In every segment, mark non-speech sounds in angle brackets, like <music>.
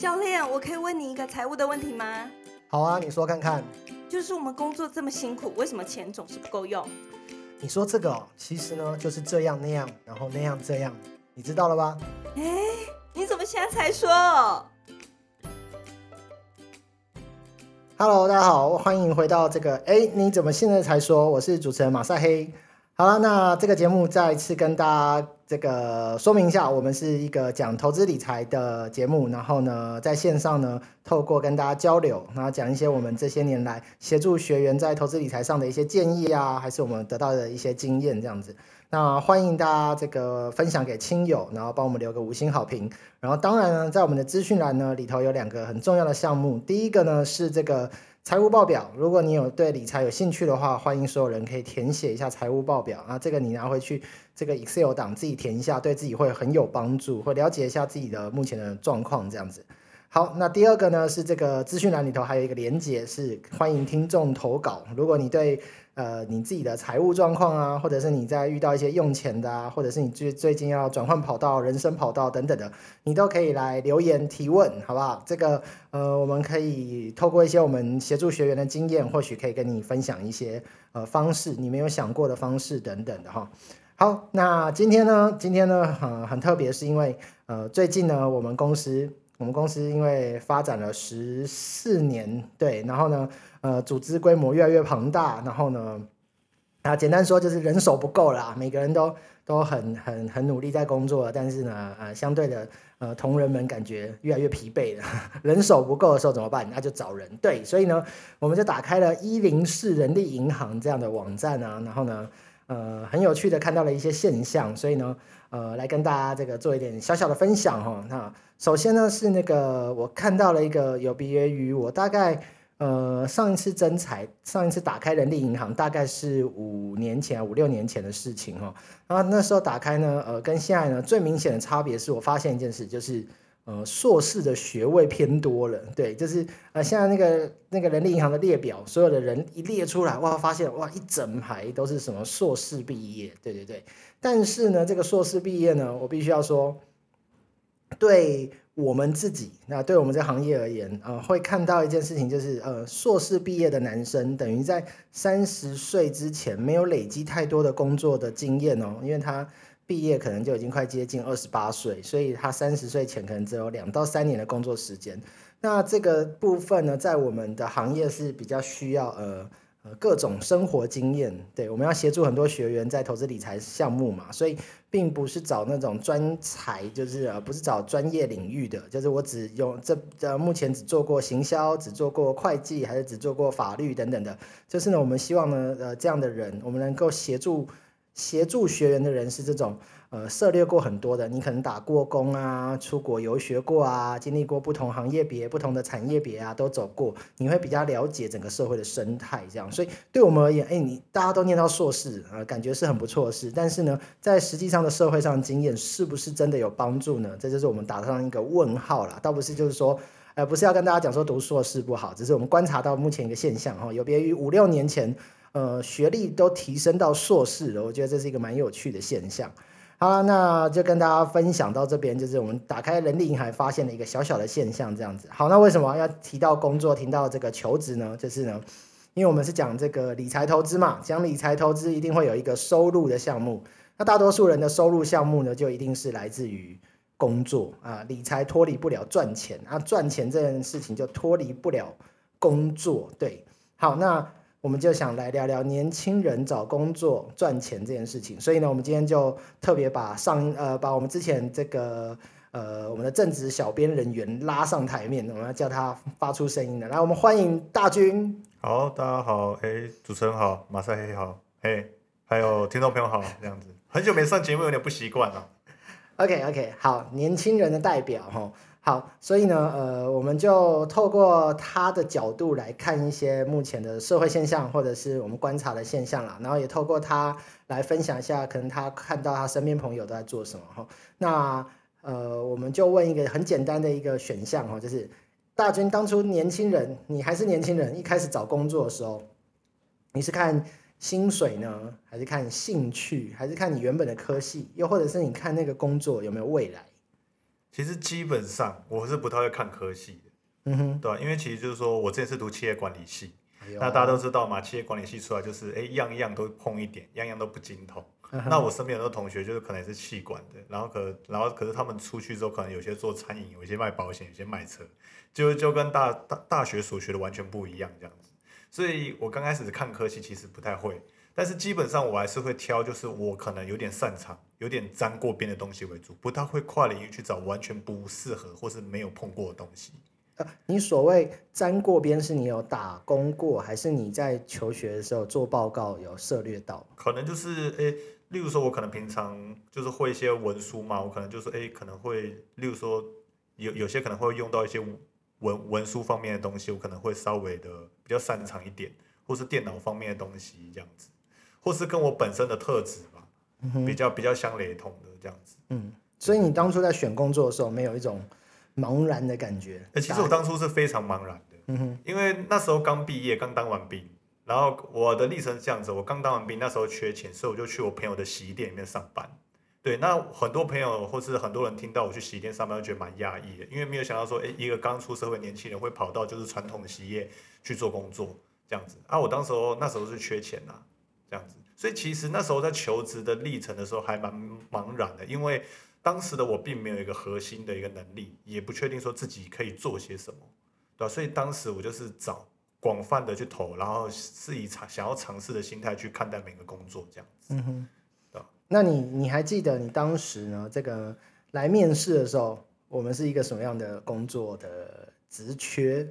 教练，我可以问你一个财务的问题吗？好啊，你说看看。就是我们工作这么辛苦，为什么钱总是不够用？你说这个哦，其实呢就是这样那样，然后那样这样，你知道了吧？哎，你怎么现在才说？Hello，大家好，欢迎回到这个。哎，你怎么现在才说？我是主持人马赛黑。好了，那这个节目再次跟大家这个说明一下，我们是一个讲投资理财的节目，然后呢，在线上呢，透过跟大家交流，然后讲一些我们这些年来协助学员在投资理财上的一些建议啊，还是我们得到的一些经验这样子。那欢迎大家这个分享给亲友，然后帮我们留个五星好评。然后当然呢，在我们的资讯栏呢里头有两个很重要的项目，第一个呢是这个。财务报表，如果你有对理财有兴趣的话，欢迎所有人可以填写一下财务报表啊。这个你拿回去，这个 Excel 档自己填一下，对自己会很有帮助，会了解一下自己的目前的状况这样子。好，那第二个呢是这个资讯栏里头还有一个连接，是欢迎听众投稿。如果你对呃，你自己的财务状况啊，或者是你在遇到一些用钱的啊，或者是你最最近要转换跑道、人生跑道等等的，你都可以来留言提问，好不好？这个呃，我们可以透过一些我们协助学员的经验，或许可以跟你分享一些呃方式，你没有想过的方式等等的哈。好，那今天呢，今天呢，呃，很特别，是因为呃，最近呢，我们公司我们公司因为发展了十四年，对，然后呢。呃，组织规模越来越庞大，然后呢，啊，简单说就是人手不够啦，每个人都都很很很努力在工作，但是呢，呃，相对的，呃，同仁们感觉越来越疲惫了，<laughs> 人手不够的时候怎么办？那就找人，对，所以呢，我们就打开了一零四人力银行这样的网站啊，然后呢，呃，很有趣的看到了一些现象，所以呢，呃，来跟大家这个做一点小小的分享哈。那首先呢是那个我看到了一个有别于我大概。呃，上一次增财，上一次打开人力银行，大概是五年前、五六年前的事情哈。然后那时候打开呢，呃，跟现在呢最明显的差别是我发现一件事，就是呃硕士的学位偏多了。对，就是呃现在那个那个人力银行的列表，所有的人一列出来，哇，发现哇一整排都是什么硕士毕业。对对对，但是呢，这个硕士毕业呢，我必须要说，对。我们自己，那对我们这行业而言，呃，会看到一件事情，就是呃，硕士毕业的男生，等于在三十岁之前没有累积太多的工作的经验哦，因为他毕业可能就已经快接近二十八岁，所以他三十岁前可能只有两到三年的工作时间。那这个部分呢，在我们的行业是比较需要呃。呃，各种生活经验，对，我们要协助很多学员在投资理财项目嘛，所以并不是找那种专才，就是呃，不是找专业领域的，就是我只用这呃，目前只做过行销，只做过会计，还是只做过法律等等的，就是呢，我们希望呢，呃，这样的人，我们能够协助协助学员的人是这种。呃，涉猎过很多的，你可能打过工啊，出国游学过啊，经历过不同行业别、不同的产业别啊，都走过，你会比较了解整个社会的生态，这样。所以对我们而言，哎，你大家都念到硕士啊，感觉是很不错的事。但是呢，在实际上的社会上经验是不是真的有帮助呢？这就是我们打上一个问号了。倒不是就是说，呃，不是要跟大家讲说读硕士不好，只是我们观察到目前一个现象哈，有别于五六年前，呃，学历都提升到硕士了，我觉得这是一个蛮有趣的现象。好，那就跟大家分享到这边，就是我们打开人力银行发现了一个小小的现象，这样子。好，那为什么要提到工作，提到这个求职呢？就是呢，因为我们是讲这个理财投资嘛，讲理财投资一定会有一个收入的项目。那大多数人的收入项目呢，就一定是来自于工作啊，理财脱离不了赚钱啊，赚钱这件事情就脱离不了工作。对，好，那。我们就想来聊聊年轻人找工作赚钱这件事情，所以呢，我们今天就特别把上呃把我们之前这个呃我们的正职小编人员拉上台面，我们要叫他发出声音的。来，我们欢迎大军。好，大家好，哎，主持人好，马赛黑好，哎，还有听众朋友好，这样子，很久没上节目，有点不习惯了。OK OK，好，年轻人的代表哈。好，所以呢，呃，我们就透过他的角度来看一些目前的社会现象，或者是我们观察的现象啦。然后也透过他来分享一下，可能他看到他身边朋友都在做什么哈。那呃，我们就问一个很简单的一个选项哈，就是大军当初年轻人，你还是年轻人，一开始找工作的时候，你是看薪水呢，还是看兴趣，还是看你原本的科系，又或者是你看那个工作有没有未来？其实基本上我是不太会看科系的，嗯哼，对吧、因为其实就是说我之前是读企业管理系，哎那大家都知道嘛，企业管理系出来就是哎样样都碰一点，样样都不精通。那我身边很多同学就是可能也是气管的，然后可然后可是他们出去之后，可能有些做餐饮，有些卖保险，有些卖车，就就跟大大大学所学的完全不一样这样子。所以我刚开始看科系其实不太会，但是基本上我还是会挑，就是我可能有点擅长、有点沾过边的东西为主，不太会跨领域去找完全不适合或是没有碰过的东西。呃，你所谓沾过边，是你有打工过，还是你在求学的时候做报告有涉略到？可能就是诶，例如说，我可能平常就是会一些文书嘛，我可能就是诶，可能会，例如说有有些可能会用到一些文文书方面的东西，我可能会稍微的比较擅长一点，或是电脑方面的东西这样子，或是跟我本身的特质吧，比较比较相雷同的这样子。嗯，所以你当初在选工作的时候，没有一种茫然的感觉？诶，其实我当初是非常茫然的，嗯哼，因为那时候刚毕业，刚当完兵，然后我的历程是这样子，我刚当完兵，那时候缺钱，所以我就去我朋友的洗衣店里面上班。对，那很多朋友或是很多人听到我去洗衣店上班，都觉得蛮讶异的，因为没有想到说，诶，一个刚出社会的年轻人会跑到就是传统的洗衣业去做工作这样子。啊，我当时候那时候是缺钱呐、这样子，所以其实那时候在求职的历程的时候还蛮茫然的，因为当时的我并没有一个核心的一个能力，也不确定说自己可以做些什么，对吧、所以当时我就是找广泛的去投，然后是以尝想要尝试的心态去看待每个工作这样子。那你你还记得你当时呢？这个来面试的时候，我们是一个什么样的工作的职缺？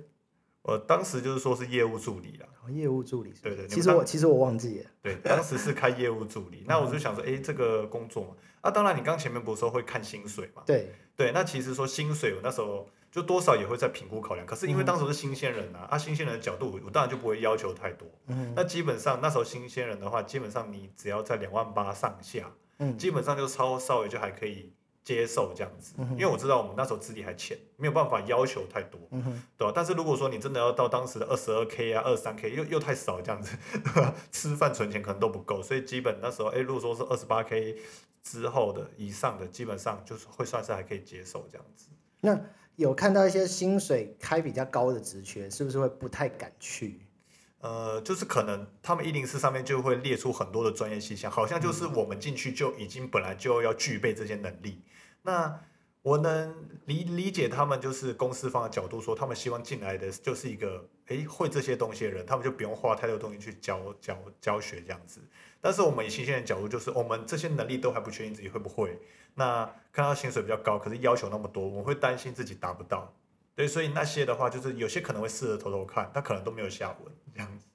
我当时就是说是业务助理啦，哦业务助理是对对其实我其实我忘记了。对，当时是开业务助理，那我就想说，哎，这个工作嘛，啊，当然你刚前面不是说会看薪水嘛，对，对，那其实说薪水，我那时候就多少也会在评估考量。可是因为当时是新鲜人啊，啊，新鲜人的角度，我当然就不会要求太多。嗯那基本上那时候新鲜人的话，基本上你只要在两万八上下，嗯基本上就超稍微就还可以接受这样子。嗯因为我知道我们那时候资历还浅，没有办法要求太多，嗯哼，对吧？但是如果说你真的要到当时的二十二 k 啊、二三 k，又又太少这样子？<laughs> 吃饭存钱可能都不够，所以基本那时候，哎，如果说是二十八 k 之后的以上的，基本上就是会算是还可以接受这样子。那有看到一些薪水开比较高的职缺，是不是会不太敢去？呃，就是可能他们一零四上面就会列出很多的专业细项，好像就是我们进去就已经本来就要具备这些能力。那我能理理解他们就是公司方的角度说，他们希望进来的就是一个诶会这些东西的人，他们就不用花太多东西去教教教学这样子。但是我们以新鲜人角度，就是我们这些能力都还不确定自己会不会。那看到薪水比较高，可是要求那么多，我们会担心自己达不到。对，所以那些的话，就是有些可能会试着投投看，他可能都没有下文这样子。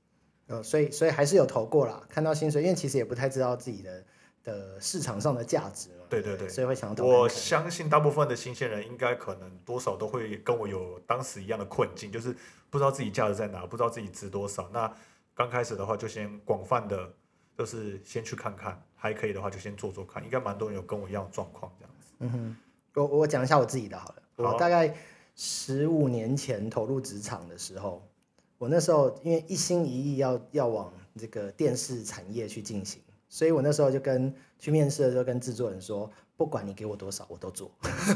呃，所以所以还是有投过啦，看到薪水，因为其实也不太知道自己的的市场上的价值嘛。对对对所以会想要投我相信大部分的新鲜人应该可能多少都会跟我有当时一样的困境，就是不知道自己价值在哪，不知道自己值多少。那刚开始的话，就先广泛的，就是先去看看，还可以的话就先做做看。应该蛮多人有跟我一样的状况这样子。嗯哼，我我讲一下我自己的好了。我大概十五年前投入职场的时候，我那时候因为一心一意要要往这个电视产业去进行，所以我那时候就跟去面试的时候跟制作人说，不管你给我多少，我都做。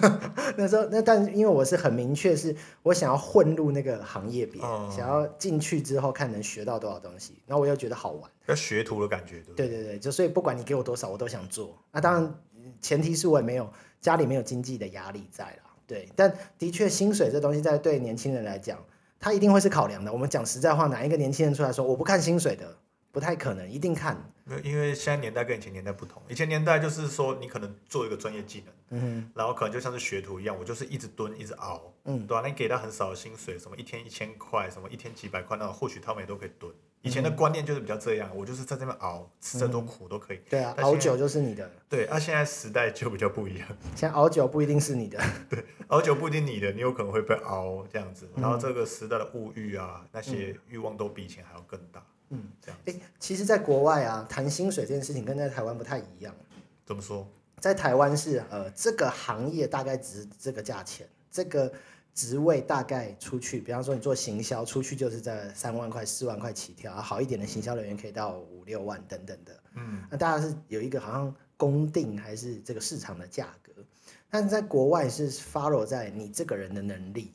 <laughs> 那时候那但因为我是很明确，是我想要混入那个行业别，哦想要进去之后看能学到多少东西，然后我又觉得好玩。要学徒的感觉，对不对？对对对，就所以不管你给我多少，我都想做。那当然，前提是我也没有家里没有经济的压力在啦。对，但的确薪水这东西在对年轻人来讲，他一定会是考量的。我们讲实在话，哪一个年轻人出来说我不看薪水的，不太可能，一定看。因为现在年代跟以前年代不同，以前年代就是说你可能做一个专业技能，嗯然后可能就像是学徒一样，我就是一直蹲，一直熬，嗯对吧、那你给他很少的薪水，什么一天一千块，什么一天几百块那种，或许他们也都可以蹲。以前的观念就是比较这样，我就是在这边熬，吃再多苦都可以。对啊，熬酒就是你的，对，啊，现在时代就比较不一样，现在熬酒不一定是你的。<laughs> 对熬酒不一定你的，你有可能会被熬这样子。然后这个时代的物欲啊，那些欲望都比以前还要更大。嗯，这样哎，其实，在国外啊，谈薪水这件事情跟在台湾不太一样。怎么说？在台湾是呃，这个行业大概值这个价钱，这个职位大概出去，比方说你做行销，出去就是在三万块、四万块起跳，啊好一点的行销人员可以到五六万等等的。嗯，那大家是有一个好像公定还是这个市场的价格。但是在国外是 follow 在你这个人的能力，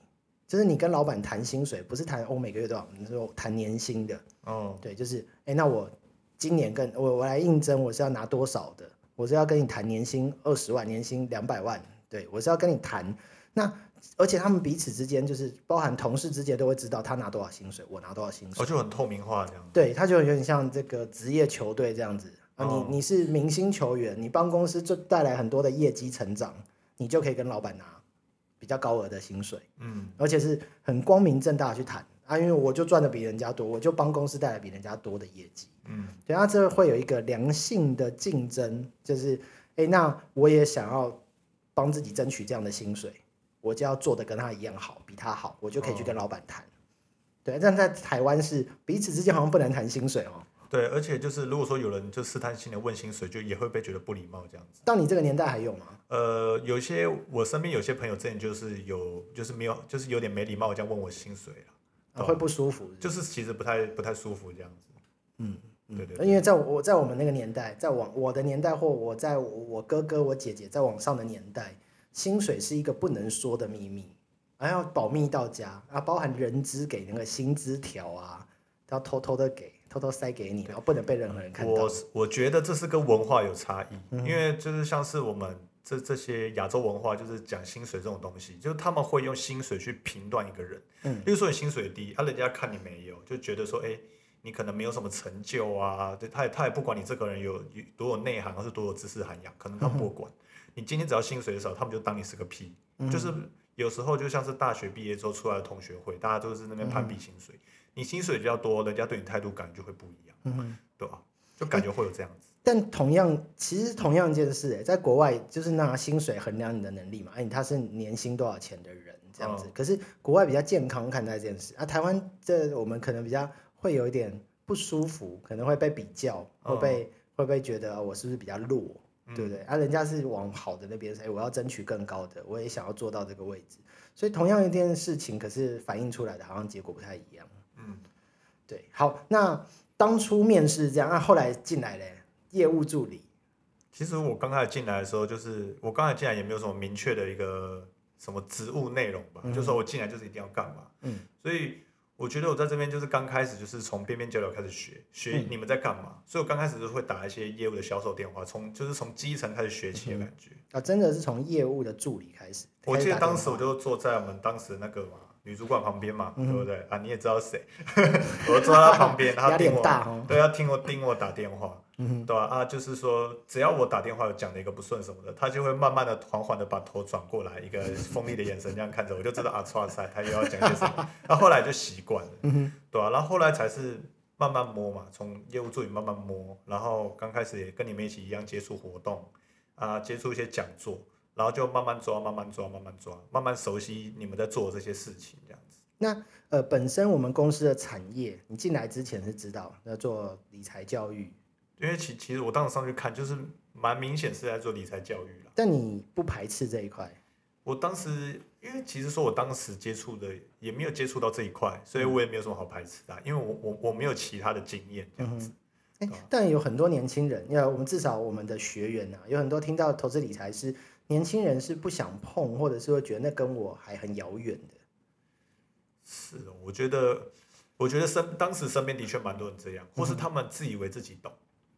就是你跟老板谈薪水，不是谈哦每个月多少，你说谈年薪的，哦，对，就是哎，那我今年跟我我来应征，我是要拿多少的？我是要跟你谈年薪二十万，年薪两百万，对我是要跟你谈。那而且他们彼此之间就是包含同事之间都会知道他拿多少薪水，我拿多少薪水。哦，，就很透明化这样。对，他就有点像这个职业球队这样子啊，哦。你你是明星球员，你帮公司就带来很多的业绩成长，你就可以跟老板拿比较高额的薪水，嗯，而且是很光明正大地去谈。啊，因为我就赚的比人家多，我就帮公司带来比人家多的业绩。嗯，对，那这会有一个良性的竞争，就是，哎，那我也想要帮自己争取这样的薪水，我就要做的跟他一样好，比他好，我就可以去跟老板谈。对，但在台湾是彼此之间好像不能谈薪水哦。对，而且就是如果说有人就试探性的问薪水，就也会被觉得不礼貌这样子。到你这个年代还有吗？呃，有些我身边有些朋友之前就是有就是没有就是有点没礼貌这样问我薪水了，啊、会不舒服是不是就是其实不太不太舒服这样子。嗯，对对对因为在我在我们那个年代，在往我的年代或我在我我哥哥我姐姐在往上的年代，薪水是一个不能说的秘密，还要保密到家啊，包含人资给那个薪资条啊，都要偷偷的给，偷偷塞给你，然后不能被任何人看到我。我觉得这是跟文化有差异，嗯因为就是像是我们这这些亚洲文化，就是讲薪水这种东西，就是他们会用薪水去评断一个人。嗯，例如说你薪水低，啊，人家看你没有，就觉得说，哎、你可能没有什么成就啊，对，他也他也不管你这个人有有多有内涵，或是多有知识涵养，可能他不管。你今天只要薪水少，他们就当你是个屁。就是有时候就像是大学毕业之后出来的同学会，大家都是那边攀比薪水，你薪水比较多，人家对你态度感就会不一样，嗯对吧？就感觉会有这样子。但同样，其实同样一件事、欸，在国外就是拿薪水衡量你的能力嘛，哎，他是年薪多少钱的人这样子。哦可是国外比较健康看待这件事啊，台湾这我们可能比较会有一点不舒服，可能会被比较，会哦被、会被觉得、哦我是不是比较弱，嗯对不对？啊，人家是往好的那边，哎，我要争取更高的，我也想要做到这个位置。所以同样一件事情，可是反映出来的好像结果不太一样。嗯，对，好，那当初面试这样，那、后来进来嘞，业务助理。其实我刚开始进来的时候，就是我刚才进来也没有什么明确的一个什么职务内容吧，就说我进来就是一定要干嘛。嗯，所以我觉得我在这边就是刚开始就是从边边角角开始学，学嗯你们在干嘛。所以我刚开始就会打一些业务的销售电话，从就是从基层开始学起的感觉。啊，真的是从业务的助理开始。我记得当时我就就坐在我们当时那个嘛女主管旁边嘛，嗯对不对啊？你也知道谁，<laughs> 我坐在他旁边，他压力盯我。<laughs> 对，要听我盯我打电话。对啊，啊，就是说，只要我打电话有讲了一个不顺什么的，他就会慢慢的、缓缓的把头转过来，一个锋利的眼神这样看着我，就知道啊，哇塞，他又要讲些什么。<laughs> 那后来就习惯了，对啊，然后后来才是慢慢摸嘛，从业务助理慢慢摸，然后刚开始也跟你们一起一样接触活动啊，接触一些讲座，然后就慢慢抓、慢慢抓、慢慢抓，慢慢熟悉你们在做的这些事情，这样子。那呃，本身我们公司的产业，你进来之前是知道要做理财教育，因为其其实我当时上去看，就是蛮明显是在做理财教育了。但你不排斥这一块。我当时，因为其实说我当时接触的也没有接触到这一块，所以我也没有什么好排斥的啊，因为我我我没有其他的经验这样子。但有很多年轻人，因为我们至少我们的学员呐、有很多听到投资理财是年轻人是不想碰，或者是会觉得那跟我还很遥远的。是哦，我觉得，我觉得身当时身边的确蛮多人这样，或是他们自以为自己懂，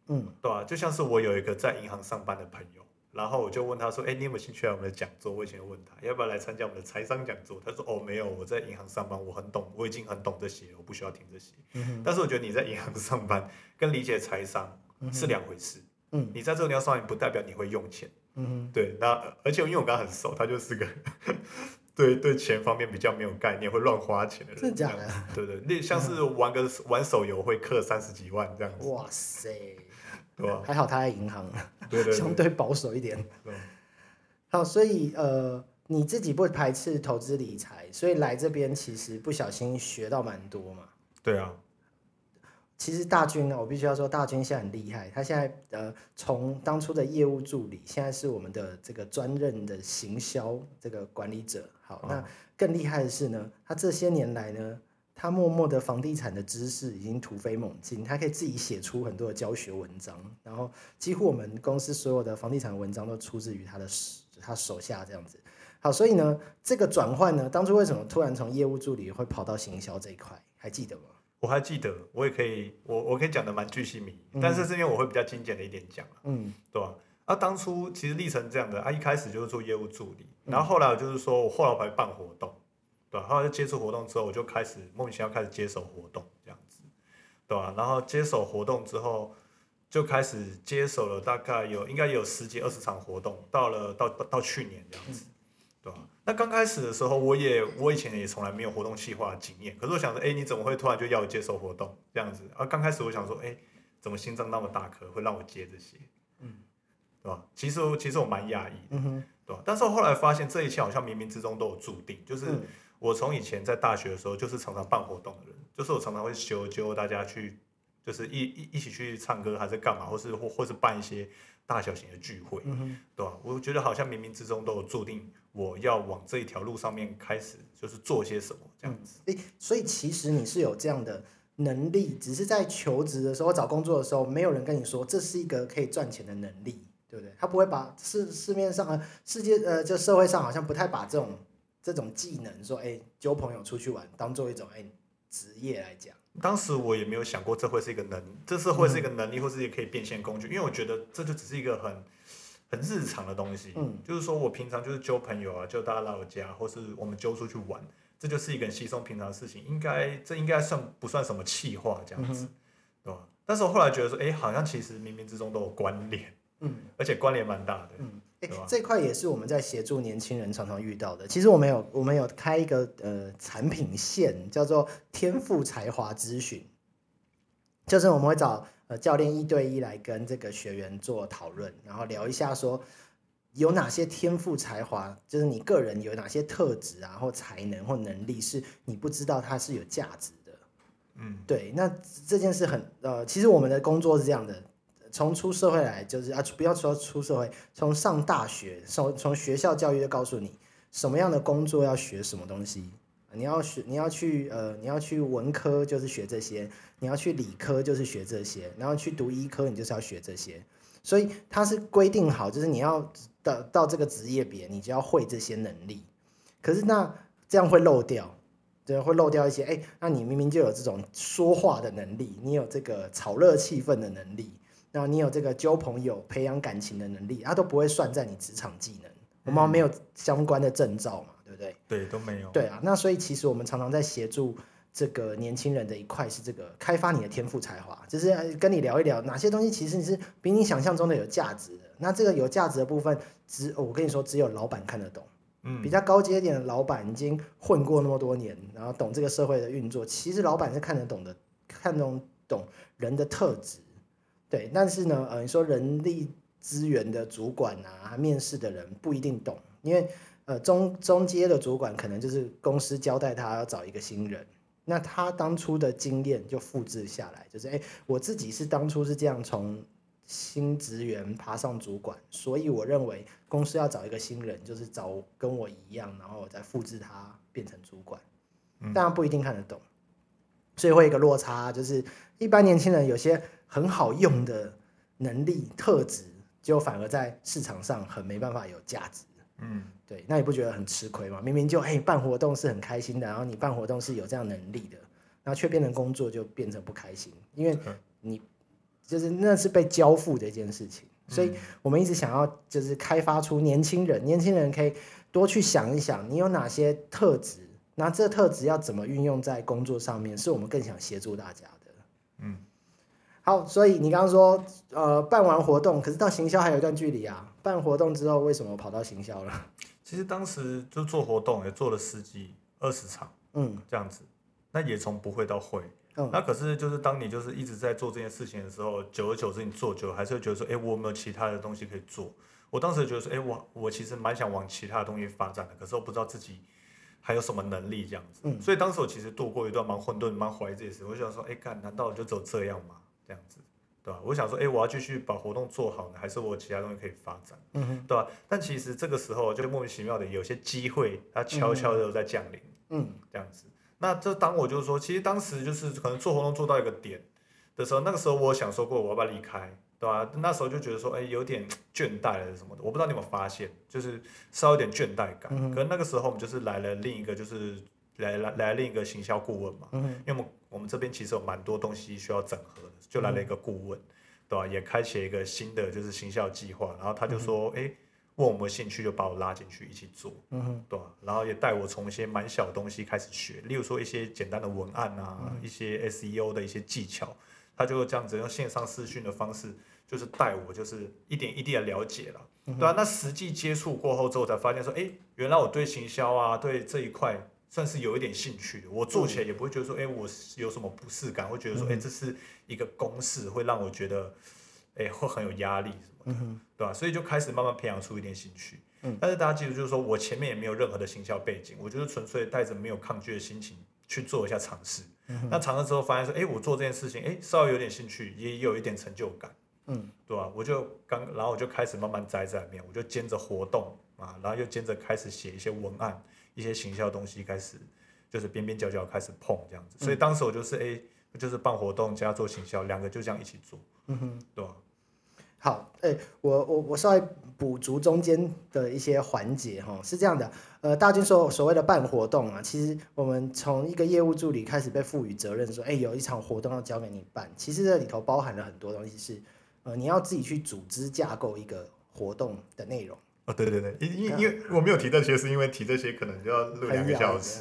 嗯，对吧、就像是我有一个在银行上班的朋友，然后我就问他说：“哎，你有没有兴趣来我们的讲座？”我以前问他要不要来参加我们的财商讲座，他说：“哦，没有，我在银行上班，我很懂，我已经很懂这些，我不需要听这些。嗯但是我觉得你在银行上班跟理解财商是两回事。嗯你在这个地方上班，不代表你会用钱。嗯对，那而且因为我跟他很熟，他就是个对对钱方面比较没有概念，会乱花钱的人。真的假的？对对，那像是玩个玩手游会氪三十几万这样，子，哇塞，对吧？还好他在银行，对对相对，保守一点。好，所以呃，你自己不排斥投资理财，所以来这边其实不小心学到蛮多嘛。对啊，其实大军呢，我必须要说，大军现在很厉害。他现在呃，从当初的业务助理，现在是我们的这个专任的行销这个管理者。好，那哦更厉害的是呢，他这些年来呢，他默默的房地产的知识已经突飞猛进，他可以自己写出很多的教学文章，然后几乎我们公司所有的房地产文章都出自于他的手他手下这样子。好，所以呢，这个转换呢，当初为什么突然从业务助理会跑到行销这一块，还记得吗？我还记得，我也可以，我我可以讲的蛮具细迷，但是这边我会比较精简的一点讲啊嗯。对吧、啊？当初其实历程这样的，啊，一开始就是做业务助理，然后后来我就是说我后来我还办活动，对吧、后来就接触活动之后，我就开始莫名其妙开始接手活动这样子，对吧、然后接手活动之后，就开始接手了，大概有应该有十几二十场活动，到了到到到去年这样子。对吧？那刚开始的时候，我也我以前也从来没有活动计划的经验，可是我想说，哎，你怎么会突然就要我接受活动这样子？啊，刚开始我想说，哎，怎么心脏那么大颗，会让我接这些？嗯，对吧？其实我其实我蛮讶异的，对吧？但是我后来发现，这一切好像冥冥之中都有注定，就是嗯我从以前在大学的时候，就是常常办活动的人，就是我常常会揪揪大家去，就是一一一起去唱歌，还是干嘛，或是或或是办一些大小型的聚会，嗯，对吧？我觉得好像冥冥之中都有注定，我要往这一条路上面开始，就是做些什么这样子。诶，所以其实你是有这样的能力，只是在求职的时候、找工作的时候，没有人跟你说这是一个可以赚钱的能力，对不对？他不会把市市面上呃世界呃就社会上好像不太把这种这种技能说，哎，揪朋友出去玩当做一种哎职业来讲。当时我也没有想过这会是一个能，这是会是一个能力，或是也可以变现工具，因为我觉得这就只是一个很很日常的东西。嗯，就是说我平常就是揪朋友啊，就大家来我家，或是我们揪出去玩，这就是一个很稀松平常的事情，应该这应该算不算什么气话这样子，嗯对吧？但是我后来觉得说，哎，好像其实冥冥之中都有关联，嗯而且关联蛮大的。嗯，哎对吧，这块也是我们在协助年轻人常常遇到的。其实我们有我们有开一个呃产品线，叫做天赋才华咨询，就是我们会找呃教练一对一来跟这个学员做讨论，然后聊一下说有哪些天赋才华，就是你个人有哪些特质啊或才能或能力是你不知道它是有价值的。嗯，对，那这件事很呃，其实我们的工作是这样的，从出社会来就是啊，不要说出社会，从上大学，从从学校教育就告诉你什么样的工作要学什么东西，你要学，你要去呃，你要去文科就是学这些，你要去理科就是学这些，然后去读医科你就是要学这些，所以它是规定好，就是你要到到这个职业别，你就要会这些能力，可是那这样会漏掉。对，会漏掉一些。哎，那你明明就有这种说话的能力，你有这个炒热气氛的能力，然后你有这个交朋友、培养感情的能力，它都不会算在你职场技能。我们没有相关的证照嘛，对不对？对，都没有。对啊，那所以其实我们常常在协助这个年轻人的一块是这个开发你的天赋才华，就是呃跟你聊一聊哪些东西其实你是比你想象中的有价值的。那这个有价值的部分，只我跟你说，只有老板看得懂。嗯比较高阶一点的老板已经混过那么多年，然后懂这个社会的运作，其实老板是看得懂的，看懂懂人的特质，对。但是呢，呃，你说人力资源的主管啊，面试的人不一定懂，因为呃中中阶的主管可能就是公司交代他要找一个新人，那他当初的经验就复制下来，就是哎，我自己是当初是这样从新职员爬上主管，所以我认为公司要找一个新人，就是找跟我一样，然后再复制他变成主管。嗯当然不一定看得懂，所以会有一个落差，就是一般年轻人有些很好用的能力特质，就反而在市场上很没办法有价值。嗯，对，那你不觉得很吃亏吗？明明就哎、办活动是很开心的，然后你办活动是有这样能力的，然后却变成工作就变成不开心，因为嗯你就是那是被交付的一件事情，所以我们一直想要就是开发出年轻人，年轻人可以多去想一想，你有哪些特质，那这特质要怎么运用在工作上面，是我们更想协助大家的。嗯，好，所以你刚刚说呃办完活动，可是到行销还有一段距离啊，办活动之后为什么跑到行销了？其实当时就做活动也做了十几二十场嗯这样子，那也从不会到会。嗯那可是就是当你就是一直在做这件事情的时候，久而久之你做久了，还是会觉得说，哎、我有没有其他的东西可以做？我当时觉得说，哎、我我其实蛮想往其他的东西发展的，可是我不知道自己还有什么能力这样子。嗯所以当时我其实度过一段蛮混沌、蛮怀疑自己的时候，我就想说，哎、干，难道我就只有这样吗？这样子，对吧？我想说，哎、我要继续把活动做好呢，还是我有其他东西可以发展？嗯哼对吧、但其实这个时候就莫名其妙的有些机会，它悄悄的在降临。嗯这样子。那这当我就是说，其实当时就是可能做活动做到一个点的时候，那个时候我想说过我要不要离开，对吧、那时候就觉得说，哎，有点倦怠了什么的。我不知道你有没有发现，就是稍有点倦怠感。嗯可能那个时候我们就是来了另一个，就是来来来另一个行销顾问嘛。嗯因为我们我们这边其实有蛮多东西需要整合的，就来了一个顾问，对吧、也开启了一个新的就是行销计划，然后他就说，哎、问我们有兴趣就把我拉进去一起做，嗯，对吧、然后也带我从一些蛮小的东西开始学，例如说一些简单的文案啊，一些 SEO 的一些技巧，他就这样子用线上视讯的方式，就是带我就是一点一滴的了解了，对啊，那实际接触过后之后，才发现说，哎，原来我对行销啊，对这一块算是有一点兴趣的。我做起来也不会觉得说，哎，我有什么不适感，会觉得说，哎，这是一个公式，会让我觉得，哎，会很有压力什么的，对吧、所以就开始慢慢培养出一点兴趣。嗯但是大家记住，就是说我前面也没有任何的行销背景，我就是纯粹带着没有抗拒的心情去做一下尝试。那尝试之后发现说，哎，我做这件事情，哎，稍微有点兴趣，也有一点成就感。嗯，对吧、我就刚，然后我就开始慢慢栽在里面，我就兼着活动啊，然后又兼着开始写一些文案，一些行销的东西开始，就是边边角角开始碰这样子。所以当时我就是哎、就是办活动加做行销，两个就这样一起做，嗯哼。对吧、好，哎、我我我稍微补足中间的一些环节哈，是这样的，呃，大军说所谓的办活动啊，其实我们从一个业务助理开始被赋予责任，说，哎、有一场活动要交给你办，其实这里头包含了很多东西是，呃，你要自己去组织架构一个活动的内容，哦，对对对，因因因为我没有提这些，是因为提这些可能就要录两个小时。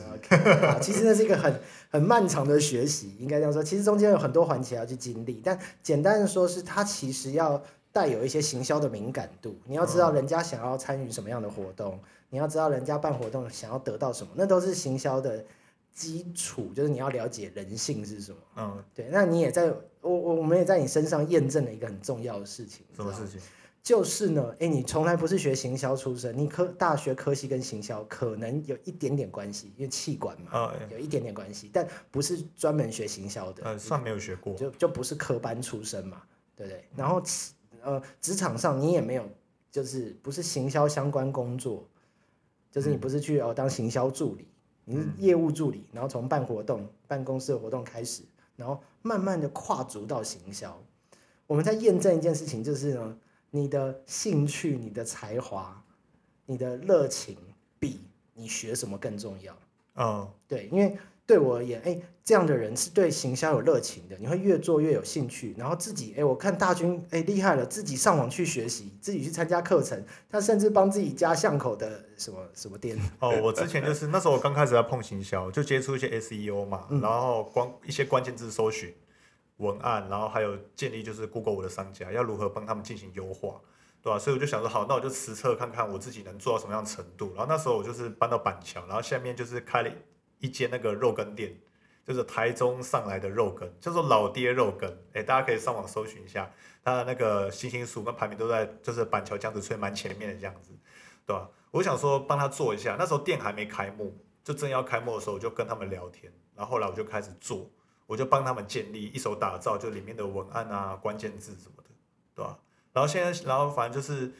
其实那是一个很很漫长的学习，应该这样说。其实中间有很多环节要去经历，但简单的说是，它其实要带有一些行销的敏感度。你要知道人家想要参与什么样的活动，你要知道人家办活动想要得到什么，那都是行销的基础，就是你要了解人性是什么。嗯，对，那你也在我我我们也在你身上验证了一个很重要的事情，什么事情？就是呢，哎，你从来不是学行销出身，你科大学科系跟行销可能有一点点关系，因为气管嘛，有一点点关系，但不是专门学行销的，呃，算没有学过。就就不是科班出身嘛，对不对？然后呃，职场上你也没有，就是不是行销相关工作，就是你不是去哦当行销助理，你是业务助理，然后从办活动、办公室的活动开始，然后慢慢的跨足到行销。我们在验证一件事情，就是呢，你的兴趣、你的才华、你的热情，比你学什么更重要。嗯，对，因为对我而言，哎，这样的人是对行销有热情的，你会越做越有兴趣，然后自己，哎，我看大军，哎，厉害了，自己上网去学习，自己去参加课程，他甚至帮自己家巷口的什么什么店，哦，我之前就是那时候我刚开始在碰行销，就接触一些 SEO 嘛，然后关一些关键字搜寻、文案，然后还有建立就是 Google 我的商家要如何帮他们进行优化，对吧、所以我就想说，好，那我就实测看看我自己能做到什么样的程度。然后那时候我就是搬到板桥，然后下面就是开了一间那个肉羹店，就是台中上来的肉羹，叫做老爹肉羹。哎，大家可以上网搜寻一下，它的那个星星数跟排名都在就是板桥江子村蛮前面的这样子，对吧、我想说帮他做一下，那时候店还没开幕，就正要开幕的时候，我就跟他们聊天，然后后来我就开始做，我就帮他们建立一手打造，就里面的文案啊、关键字什么的，对吧、然后现在，然后反正就是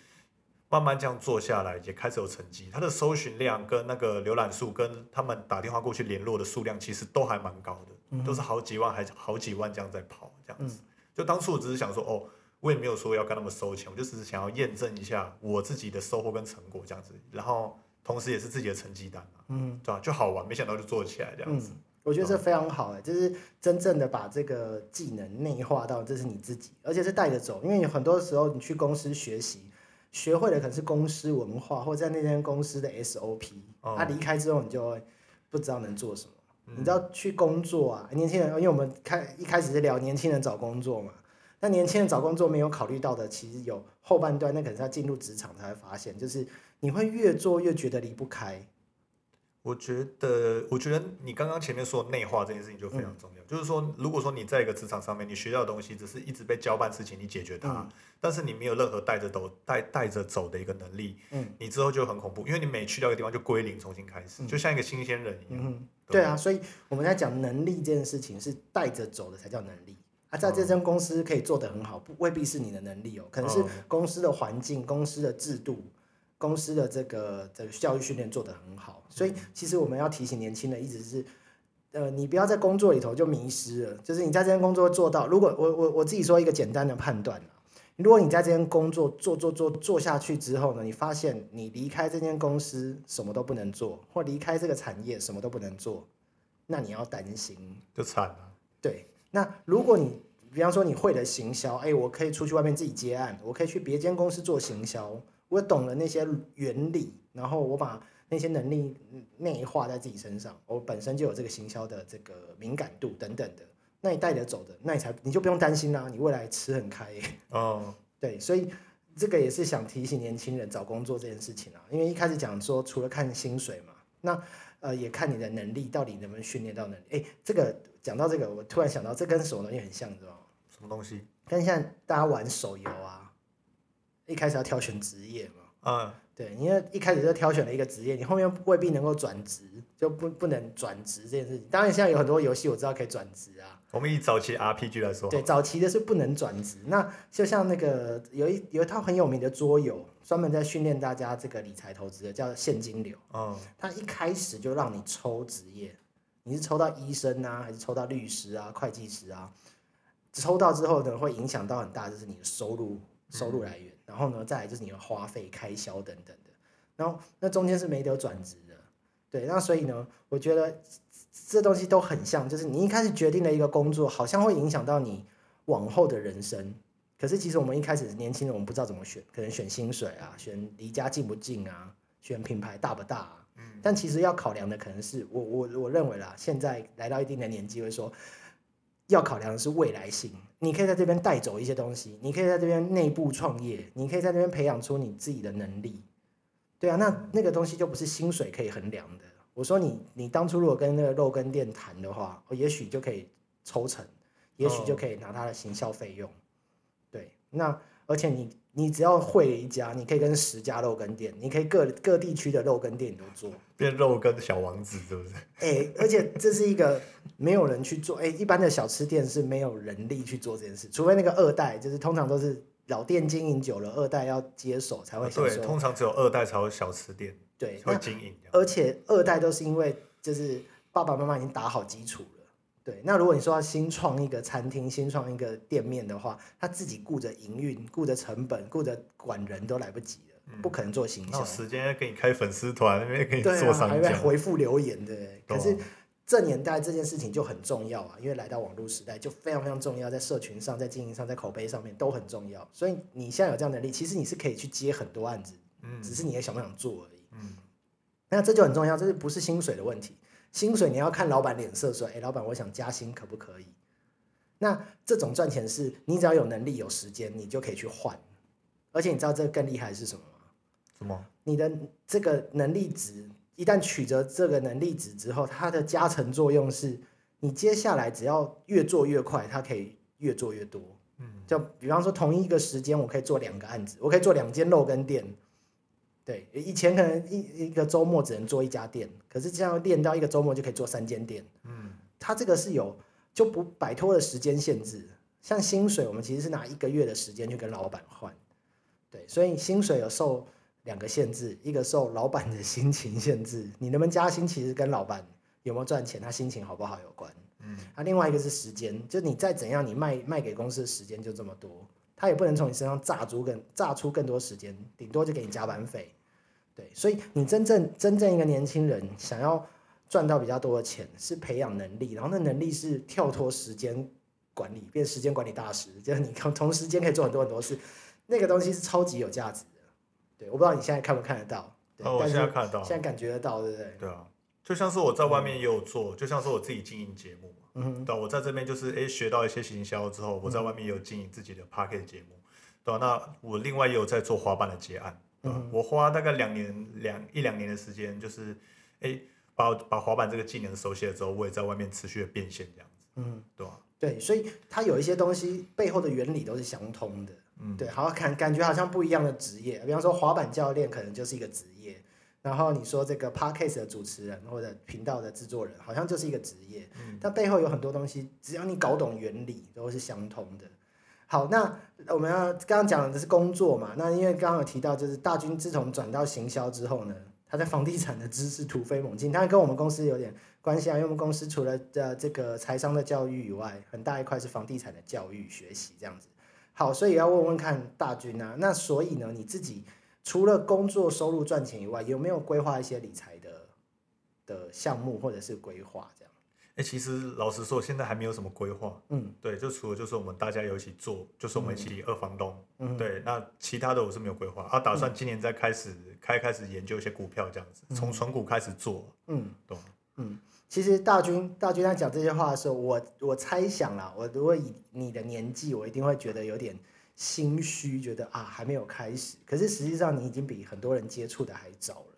慢慢这样做下来，也开始有成绩。它的搜寻量跟那个浏览数，跟他们打电话过去联络的数量，其实都还蛮高的，都是好几万，还好几万这样在跑，这样子。就当初我只是想说，哦，我也没有说要跟他们收钱，我就只是想要验证一下我自己的收获跟成果这样子，然后同时也是自己的成绩单嘛，嗯对吧、就好玩，没想到就做起来这样子。嗯，我觉得这非常好哎，就是真正的把这个技能内化到这是你自己，而且是带着走，因为有很多时候你去公司学习。学会的可能是公司文化，或者在那间公司的 SOP，哦啊，离开之后你就会不知道能做什么。嗯你知道去工作啊，年轻人，因为我们开一开始是聊年轻人找工作嘛，那年轻人找工作没有考虑到的，其实有后半段，那可能是要进入职场才会发现，就是你会越做越觉得离不开。我觉得，我觉得你刚刚前面说的内化这件事情就非常重要。就是说，如果说你在一个职场上面，你学到的东西只是一直被交办事情，你解决它，但是你没有任何带着走带带着走的一个能力，嗯。你之后就很恐怖，因为你每去到一个地方就归零，重新开始，就像一个新鲜人一样。嗯，对啊，所以我们在讲能力这件事情是带着走的才叫能力。啊，在这间公司可以做得很好，不未必是你的能力哦，可能是哦公司的环境、公司的制度、公司的这个这个教育训练做得很好，所以其实我们要提醒年轻人，一直是。呃，你不要在工作里头就迷失了，就是你在这间工作做到，如果我我我自己说一个简单的判断啦如果你在这间工作做做做做下去之后呢，你发现你离开这间公司什么都不能做，或离开这个产业什么都不能做，那你要担心。就惨了。对，那如果你比方说你会了行销，哎，我可以出去外面自己接案，我可以去别间公司做行销，我懂了那些原理，然后我把那些能力内化在自己身上，我本身就有这个行销的这个敏感度等等的，那你带得走的，那你才你就不用担心啦、你未来吃很开耶。哦，<laughs> 对，所以这个也是想提醒年轻人找工作这件事情啊，因为一开始讲说除了看薪水嘛，那呃也看你的能力到底能不能训练到能力。哎，这个讲到这个，我突然想到，这跟什么东西很像，你知道吗？什么东西？跟现在大家玩手游啊，一开始要挑选职业嘛，嗯，对，因为一开始就挑选了一个职业，你后面未必能够转职，就不不能转职这件事情。当然，现在有很多游戏我知道可以转职啊，我们以早期 RPG 来说，对，早期的是不能转职。那就像那个有一有一套很有名的桌游，专门在训练大家这个理财投资的，叫现金流。嗯，它一开始就让你抽职业，你是抽到医生啊，还是抽到律师啊、会计师啊？抽到之后呢，会影响到很大，就是你的收入收入来源，然后呢，再来就是你的花费开销等等的，然后那中间是没得转职的，对，那所以呢，我觉得这东西都很像，就是你一开始决定了一个工作，好像会影响到你往后的人生。可是其实我们一开始年轻人，我们不知道怎么选，可能选薪水啊，选离家近不近啊，选品牌大不大啊。嗯但其实要考量的可能是我我我认为啦，现在来到一定的年纪，会说要考量的是未来性。你可以在这边带走一些东西，你可以在这边内部创业，你可以在这边培养出你自己的能力。对啊，那那个东西就不是薪水可以衡量的。我说你你当初如果跟那个肉羹店谈的话，哦也许就可以抽成，也许就可以拿他的行销费用。对，那而且你你只要会了一家，你可以跟十家肉羹店，你可以各各地区的肉羹店你都做。变肉羹小王子是不是？<laughs> 哎、而且这是一个没有人去做，哎、一般的小吃店是没有人力去做这件事，除非那个二代，就是通常都是老店经营久了，二代要接手才会想对，通常只有二代才有小吃店对，会那经营。而且二代都是因为就是爸爸妈妈已经打好基础了。对，那如果你说要新创一个餐厅、新创一个店面的话，他自己顾着营运、顾着成本、顾着管人都来不及了，不可能做行销。时间给你开粉丝团，那边给你做商还会家。回复留言的。可是这年代这件事情就很重要啊，因为来到网络时代就非常非常重要，在社群上、在经营上、在口碑上面都很重要。所以你现在有这样能力，其实你是可以去接很多案子，嗯只是你也想不想做而已。嗯，那这就很重要，这是不是薪水的问题？薪水你要看老板脸色，说，哎，老板，我想加薪，可不可以？那这种赚钱是你只要有能力、有时间，你就可以去换。而且你知道这个更厉害的是什么吗？什么？你的这个能力值一旦取得这个能力值之后，它的加成作用是，你接下来只要越做越快，它可以越做越多。嗯，就比方说同一个时间，我可以做两个案子，我可以做两间肉羹店。对，以前可能一一个周末只能做一家店，可是这样练到一个周末就可以做三间店。嗯，它这个是有就不摆脱了时间限制。像薪水，我们其实是拿一个月的时间去跟老板换，对，所以薪水有受两个限制，一个受老板的 <laughs> 心情限制，你能不能加薪，其实跟老板有没有赚钱，他心情好不好有关。嗯，啊，另外一个是时间，就你再怎样，你卖卖给公司的时间就这么多，他也不能从你身上榨出更榨出更多时间，顶多就给你加班费。对，所以你真正真正一个年轻人想要赚到比较多的钱，是培养能力，然后那能力是跳脱时间管理，变时间管理大师，就是你同同时间可以做很多很多事，那个东西是超级有价值的。对，我不知道你现在看不看得到，对，哦，我现在看得到。现在感觉得到，对不对？对啊，就像是我在外面也有做，就像是我自己经营节目嘛。嗯哼，对啊、我在这边就是诶学到一些行销之后，我在外面也有经营自己的 p a r k e t 节目。对啊、那我另外也有在做滑板的结案。我花大概两年两一两年的时间，就是哎把把滑板这个技能熟悉了之后，我也在外面持续的变现这样子。嗯，对啊，对，所以它有一些东西背后的原理都是相通的。嗯，对，好感感觉好像不一样的职业，比方说滑板教练可能就是一个职业，然后你说这个 podcast 的主持人或者频道的制作人好像就是一个职业，嗯但背后有很多东西，只要你搞懂原理，都是相通的。好，那我们要刚刚讲的是工作嘛，那因为刚刚有提到，就是大军自从转到行销之后呢，他在房地产的知识突飞猛进，当然跟我们公司有点关系啊，因为我们公司除了呃这个财商的教育以外，很大一块是房地产的教育学习这样子。好，所以要问问看大军啊，那所以呢，你自己除了工作收入赚钱以外，有没有规划一些理财的的项目或者是规划这样？哎、其实老实说，现在还没有什么规划。嗯对，就除了就是我们大家有一起做，就是我们一起二房东。嗯，对，那其他的我是没有规划，啊，打算今年再开始开开始研究一些股票这样子，从纯股开始做，嗯。懂嗯？其实大军大军在讲这些话的时候，我我猜想啦，我如果以你的年纪，我一定会觉得有点心虚，觉得啊还没有开始。可是实际上你已经比很多人接触的还早了，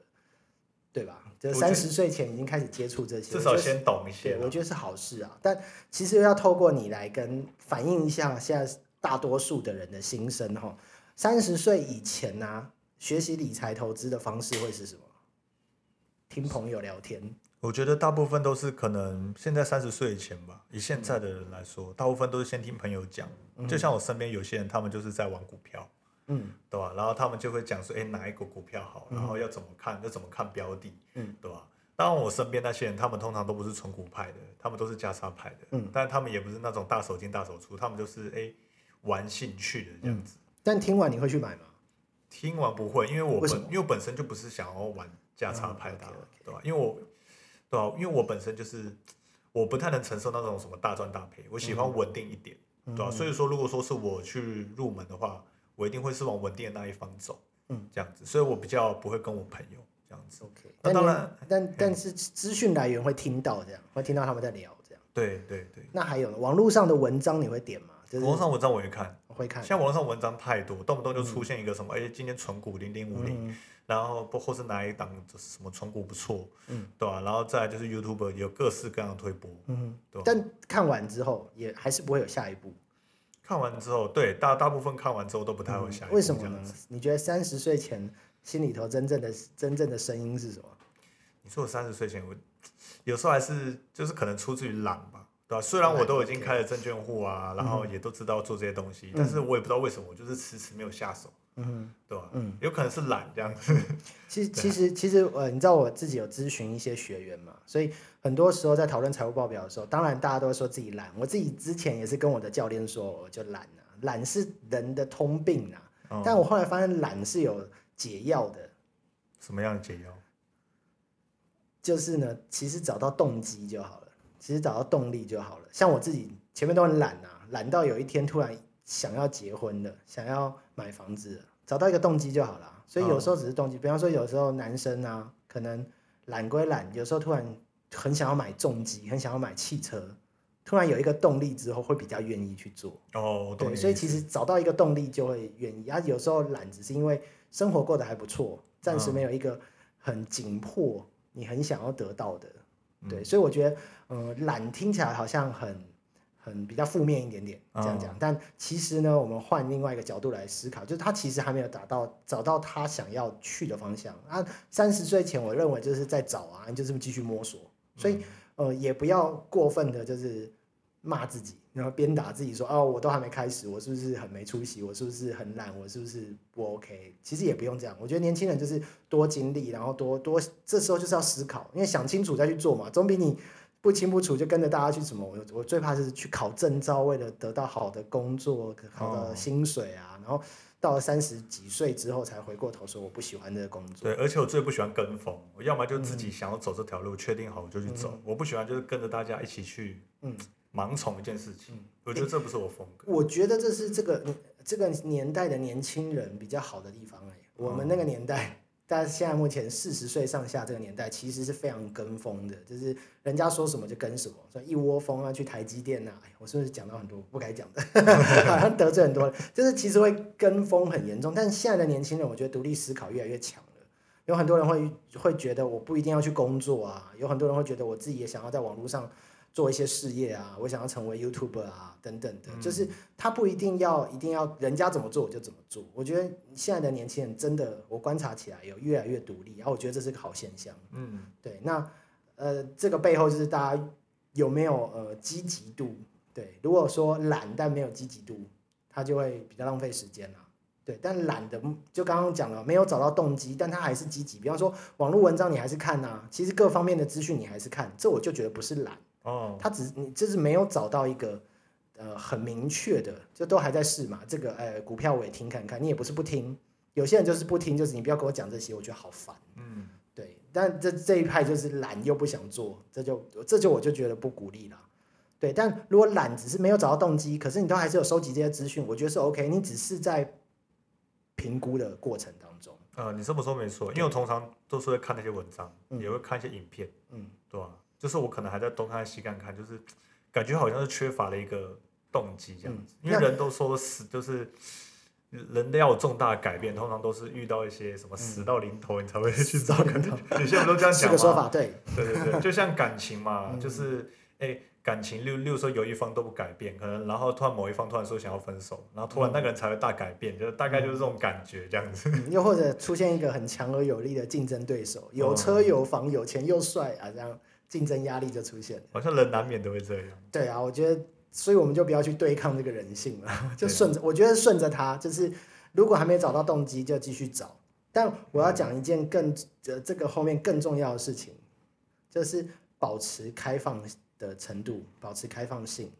对吧？就三十岁前已经开始接触这些，至少先懂一些。我觉得是好事啊。但其实要透过你来跟反映一下现在大多数的人的心声哈。三十岁以前呢、学习理财投资的方式会是什么？听朋友聊天，我觉得大部分都是可能现在三十岁以前吧，以现在的人来说，大部分都是先听朋友讲。就像我身边有些人，他们就是在玩股票，嗯。对吧？然后他们就会讲说，哎，哪一个股票好，然后要怎么看，要怎么看标的，嗯，对吧？当然，我身边那些人，他们通常都不是纯股派的，他们都是价差派的，嗯，但他们也不是那种大手进大手出，他们就是哎玩兴趣的这样子。但听完你会去买吗？听完不会，因为我本因为我本身就不是想要玩价差派的啊、嗯，OK，OK 对吧、因为我对吧、因为我本身就是我不太能承受那种什么大赚大赔，我喜欢稳定一点，嗯对吧、所以说，如果说是我去入门的话，我一定会是往稳定的那一方走，嗯，这样子，所以我比较不会跟我朋友这样子。OK，但你那当然但但是资讯来源会听到这样，会听到他们在聊这样。对对对，那还有呢网络上的文章你会点吗？就是网络上文章我也看，会看，现在网络上文章太多，动不动就出现一个什么，哎、今天存股零零五零，嗯然后不或是哪一档什么存股不错，嗯，对吧、然后再来就是 YouTube 有各式各样的推播，嗯，但看完之后也还是不会有下一步。看完之后，对大大部分看完之后都不太会下一步、为什么呢？你觉得三十岁前心里头真正的真正的声音是什么？你说我三十岁前，我有时候还是就是可能出自于懒吧，对吧、虽然我都已经开了证券户啊，然后也都知道做这些东西，但是我也不知道为什么，我就是迟迟没有下手，嗯对吧、嗯，有可能是懒这样子。其实 <laughs> 其实其实呃，你知道我自己有咨询一些学员嘛，所以很多时候在讨论财务报表的时候，当然大家都会说自己懒。我自己之前也是跟我的教练说，我就懒啊，懒是人的通病啊。嗯但我后来发现懒是有解药的，什么样的解药？就是呢，其实找到动机就好了，其实找到动力就好了。像我自己前面都很懒啊，懒到有一天突然想要结婚了，想要买房子，找到一个动机就好了。所以有时候只是动机，比方说有时候男生啊，可能懒归懒，有时候突然很想要买重机，很想要买汽车，突然有一个动力之后，会比较愿意去做。哦，对，所以其实找到一个动力就会愿意啊。有时候懒只是因为生活过得还不错，暂时没有一个很紧迫，你很想要得到的。对，所以我觉得，呃，懒听起来好像很很比较负面一点点这样讲，但其实呢，我们换另外一个角度来思考，就是他其实还没有达到找到他想要去的方向啊。三十岁前，我认为就是在找啊，你就这么继续摸索，所以呃，也不要过分的，就是骂自己，然后鞭打自己说，哦，我都还没开始，我是不是很没出息？我是不是很懒？我是不是不 OK？其实也不用这样，我觉得年轻人就是多经历，然后多多，这时候就是要思考，因为想清楚再去做嘛，总比你不清不楚就跟着大家去什么。我我最怕是去考证照，为了得到好的工作、好的哦薪水啊，然后到了三十几岁之后才回过头说我不喜欢这个工作。对，而且我最不喜欢跟风，我要么就自己想要走这条路，确定好我就去走，我不喜欢就是跟着大家一起去，嗯。盲从一件事情，我觉得这不是我风格。我觉得这是这个这个年代的年轻人比较好的地方哎、我们那个年代，但是现在目前四十岁上下这个年代，其实是非常跟风的，就是人家说什么就跟什么，说一窝蜂啊去台积电呐、哎，我是不是讲到很多不该讲的，<laughs> 好像得罪很多人，就是其实会跟风很严重。但现在的年轻人，我觉得独立思考越来越强了。有很多人会会觉得我不一定要去工作啊，有很多人会觉得我自己也想要在网络上做一些事业啊，我想要成为 YouTuber 啊等等的，就是他不一定要一定要人家怎么做我就怎么做。我觉得现在的年轻人真的，我观察起来有越来越独立，然后我觉得这是个好现象。嗯，对，那呃，这个背后就是大家有没有呃积极度？对，如果说懒但没有积极度，他就会比较浪费时间啦。对，但懒的就刚刚讲了，没有找到动机，但他还是积极。比方说网络文章你还是看呐、其实各方面的资讯你还是看，这我就觉得不是懒，哦，他只你就是没有找到一个呃很明确的，就都还在试嘛。这个呃股票我也听看看，你也不是不听，有些人就是不听，就是你不要跟我讲这些，我觉得好烦。嗯，对，但这这一派就是懒又不想做，这就这就我就觉得不鼓励了。对，但如果懒只是没有找到动机，可是你都还是有收集这些资讯，我觉得是 OK。你只是在评估的过程当中，呃，你这么说没错，因为我通常都是会看那些文章，嗯也会看一些影片，嗯，对吧、就是我可能还在东看西看看，就是感觉好像是缺乏了一个动机这样子，嗯因为人都说死，就是人要有重大的改变，通常都是遇到一些什么死到临头，你才会 <laughs> 去找。可能有些人都这样讲嘛，是个说法，对，对对对，就像感情嘛，嗯就是哎。感情，例如例如说有一方都不改变，可能然后突然某一方突然说想要分手，然后突然那个人才会大改变，就是大概就是这种感觉这样子。嗯又或者出现一个很强而有力的竞争对手，<laughs> 有嗯车有房有钱又帅啊，这样竞争压力就出现了。好像人难免都会这样。对啊，我觉得，所以我们就不要去对抗这个人性了，<laughs> 就对顺着，我觉得顺着他，就是如果还没找到动机，就继续找。但我要讲一件更呃这个后面更重要的事情，就是保持开放的程度，保持开放性。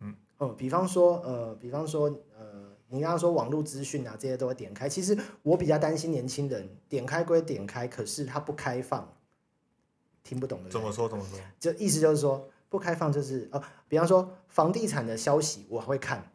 嗯嗯，比方说呃，比方说呃，你刚刚说网络资讯啊这些都会点开，其实我比较担心年轻人点开归点开，可是他不开放，听不懂的。怎么说怎么说？就意思就是说不开放就是哦，比方说房地产的消息我会看，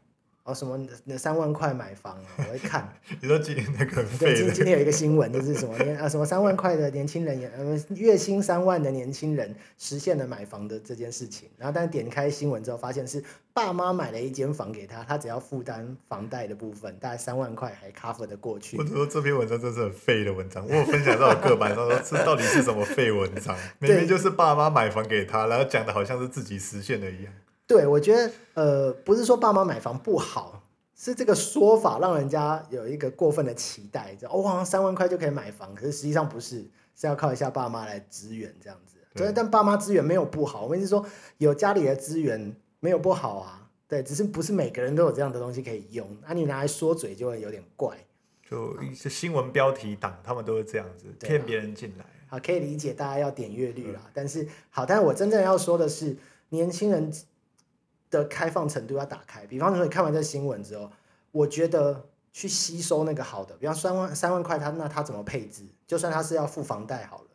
哦什么那三万块买房啊我会看，<laughs> 你说今天那个很对，今今天有一个新闻就是什么年啊什么三万块的年轻人也呃月薪三万的年轻人实现了买房的这件事情，然后但点开新闻之后发现是爸妈买了一间房给他，他只要负担房贷的部分大概三万块还 cover 的过去或，者说这篇文章真是很废的文章。我有分享到我个版上说，这到底是什么废文章？<laughs> 明对明就是爸妈买房给他，然后讲的好像是自己实现的一样。对，我觉得呃，不是说爸妈买房不好，是这个说法让人家有一个过分的期待，就哦，好像三万块就可以买房，可是实际上不是，是要靠一下爸妈来支援这样子。对对，但爸妈资源没有不好，我们是说有家里的资源没有不好啊。对，只是不是每个人都有这样的东西可以用，那、你拿来说嘴就会有点怪。就一些新闻标题党，他们都是这样子骗别人进来。好，可以理解大家要点阅率啦，但是好，但是我真正要说的是，年轻人的开放程度要打开。比方说，你看完这新闻之后，我觉得去吸收那个好的，比方三万三万块他，那他怎么配置？就算他是要付房贷好了，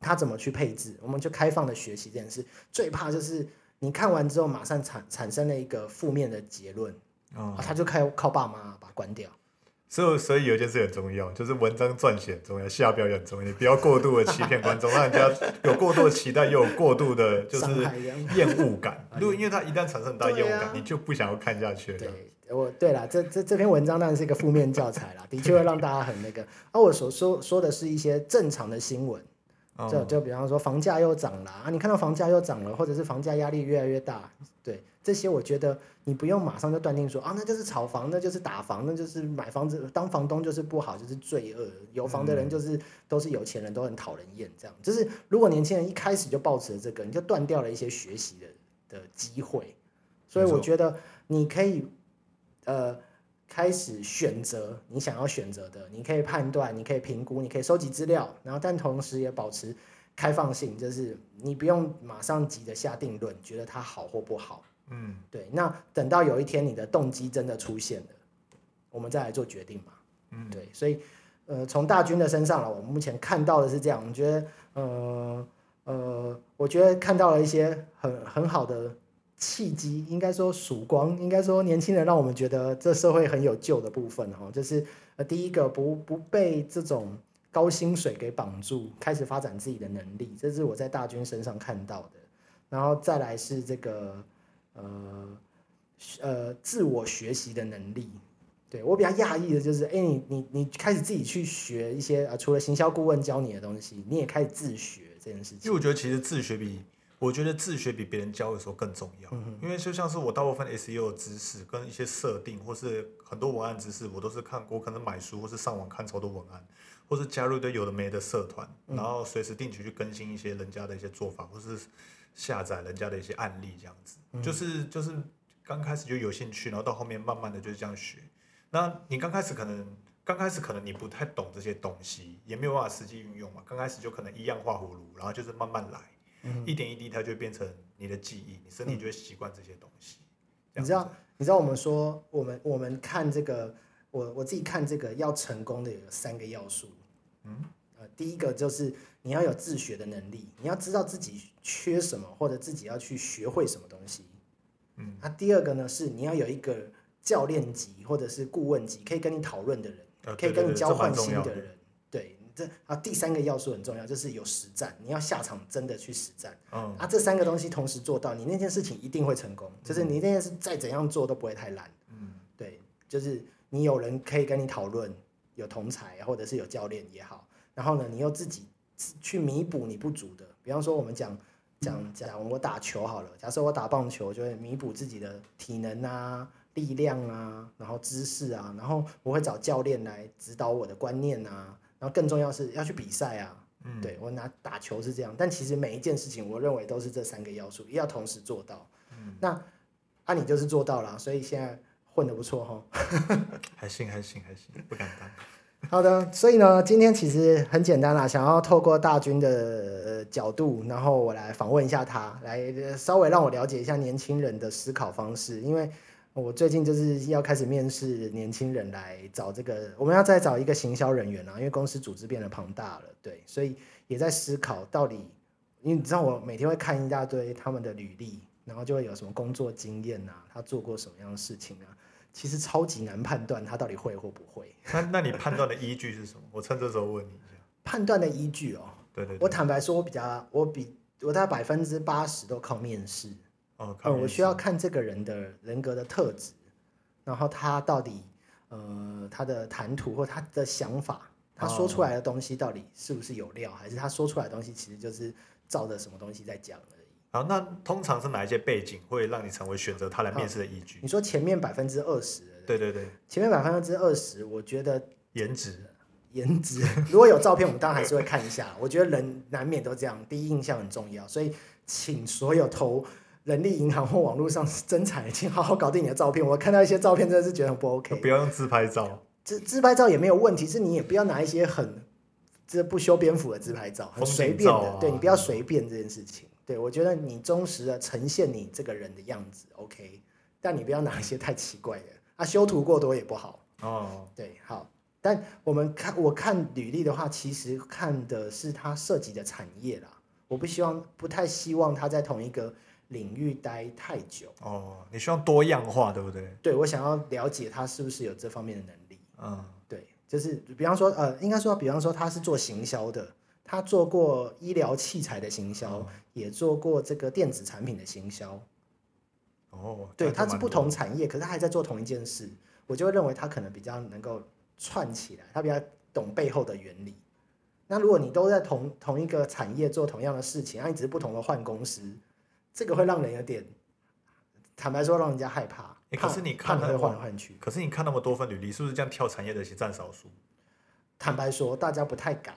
他怎么去配置？我们就开放的学习这件事，最怕就是你看完之后马上产产生了一个负面的结论，啊啊，他就靠靠爸妈把它关掉。所以，所以有一件事很重要，就是文章撰写很重要，下标也很重要，你不要过度的欺骗观众，让人家有过度的期待，又有过度的就是厌恶感。如果因为他一旦产生很大厌恶感，你就不想要看下去了。对，我对啦，这这这篇文章当然是一个负面教材啦，的确会让大家很那个。而、我所说说的是一些正常的新闻，哦就就比方说房价又涨了啊，你看到房价又涨了，或者是房价压力越来越大，对这些，我觉得你不用马上就断定说啊，那就是炒房，那就是打房，那就是买房子当房东就是不好，就是罪恶，有房的人就是、都是有钱人，都很讨人厌，这样。就是如果年轻人一开始就抱持了这个，你就断掉了一些学习的的机会。所以我觉得你可以呃开始选择你想要选择的，你可以判断，你可以评估，你可以收集资料，然后但同时也保持开放性，就是你不用马上急着下定论，觉得它好或不好。嗯，对，那等到有一天你的动机真的出现了，我们再来做决定嘛。嗯，对，所以呃，从大军的身上了，我们目前看到的是这样，我觉得呃呃，我觉得看到了一些很很好的契机，应该说曙光，应该说年轻人让我们觉得这社会很有救的部分哈，就是呃第一个不不被这种高薪水给绑住，开始发展自己的能力，这是我在大军身上看到的。然后再来是这个呃呃自我学习的能力。对我比较讶异的就是，哎，你你你开始自己去学一些呃，除了行销顾问教你的东西，你也开始自学这件事情。因为我觉得其实自学比我觉得自学比别人教的时候更重要，因为就像是我大部分 SEO 的知识跟一些设定，或是很多文案知识，我都是看过，可能买书或是上网看超多文案，或是加入一堆有的没的社团，然后随时定期去更新一些人家的一些做法，或是下载人家的一些案例，这样子，就是就是刚开始就有兴趣，然后到后面慢慢的就是这样学。那你刚开始可能刚开始可能你不太懂这些东西，也没有办法实际运用嘛。刚开始就可能一样画葫芦，然后就是慢慢来。嗯一点一滴它就会变成你的记忆，你身体就会习惯这些东西。你知道，你知道我们说，我们我们看这个，我我自己看这个要成功的有三个要素。嗯，呃，第一个就是你要有自学的能力，你要知道自己缺什么，或者自己要去学会什么东西。嗯，那第二个呢，是你要有一个教练级或者是顾问级可以跟你讨论的人，可以跟你交换。心的人。对，这啊第三个要素很重要，就是有实战，你要下场真的去实战。嗯，啊，这三个东西同时做到，你那件事情一定会成功。就是你那件事再怎样做都不会太烂。嗯，对，就是你有人可以跟你讨论，有同才或者是有教练也好，然后呢，你又自己去弥补你不足的。比方说，我们讲讲讲我打球好了，假设我打棒球，就会弥补自己的体能啊、力量啊，然后知识啊，然后我会找教练来指导我的观念啊，然后更重要是要去比赛啊。嗯对我拿打球是这样，但其实每一件事情，我认为都是这三个要素，要同时做到。嗯那啊，你就是做到了，所以现在混得不错哈。<laughs> 还行还行还行，不敢当。好的，所以呢，今天其实很简单啦，想要透过大军的角度，然后我来访问一下他，来稍微让我了解一下年轻人的思考方式，因为我最近就是要开始面试年轻人来找这个，我们要再找一个行销人员啊，因为公司组织变得庞大了，对，所以也在思考到底，因为你知道我每天会看一大堆他们的履历，然后就会有什么工作经验啊，他做过什么样的事情啊，其实超级难判断他到底会或不会。<laughs> 那那你判断的依据是什么？我趁这时候问你一下。判断的依据哦，对对对。我坦白说，我比较，我比我大概百分之八十都靠面试。哦，我需要看这个人的人格的特质，然后他到底呃他的谈吐或他的想法，他说出来的东西到底是不是有料，还是他说出来的东西其实就是照着什么东西在讲而已。好，那通常是哪一些背景会让你成为选择他来面试的依据？你说前面百分之二十，对对对，前面百分之二十，我觉得颜值。颜值，<laughs> 如果有照片，我们当然还是会看一下。我觉得人难免都这样，第一印象很重要，所以请所有投人力银行或网络上征才，请好好搞定你的照片。我看到一些照片真的是觉得很不 OK，不要用自拍照，自自拍照也没有问题，是你也不要拿一些很这不修边幅的自拍照，很随便的，啊对你不要随便这件事情。对我觉得你忠实的呈现你这个人的样子 OK，但你不要拿一些太奇怪的啊，修图过多也不好。哦，对，好，但我们看我看履历的话，其实看的是他涉及的产业啦。我不希望，不太希望他在同一个领域待太久。哦，你希望多样化，对不对？对我想要了解他是不是有这方面的能力。嗯，对，就是比方说，呃，应该说，比方说他是做行销的，他做过医疗器材的行销，哦也做过这个电子产品的行销。哦，对，他是不同产业，可是他还在做同一件事，我就会认为他可能比较能够串起来，他比较懂背后的原理。那如果你都在同同一个产业做同样的事情，那你只是不同的换公司，这个会让人有点，坦白说，让人家害怕。可是你看那换来换去，可是你看那么多份履历，是不是这样跳产业的其实占少数？坦白说，大家不太敢。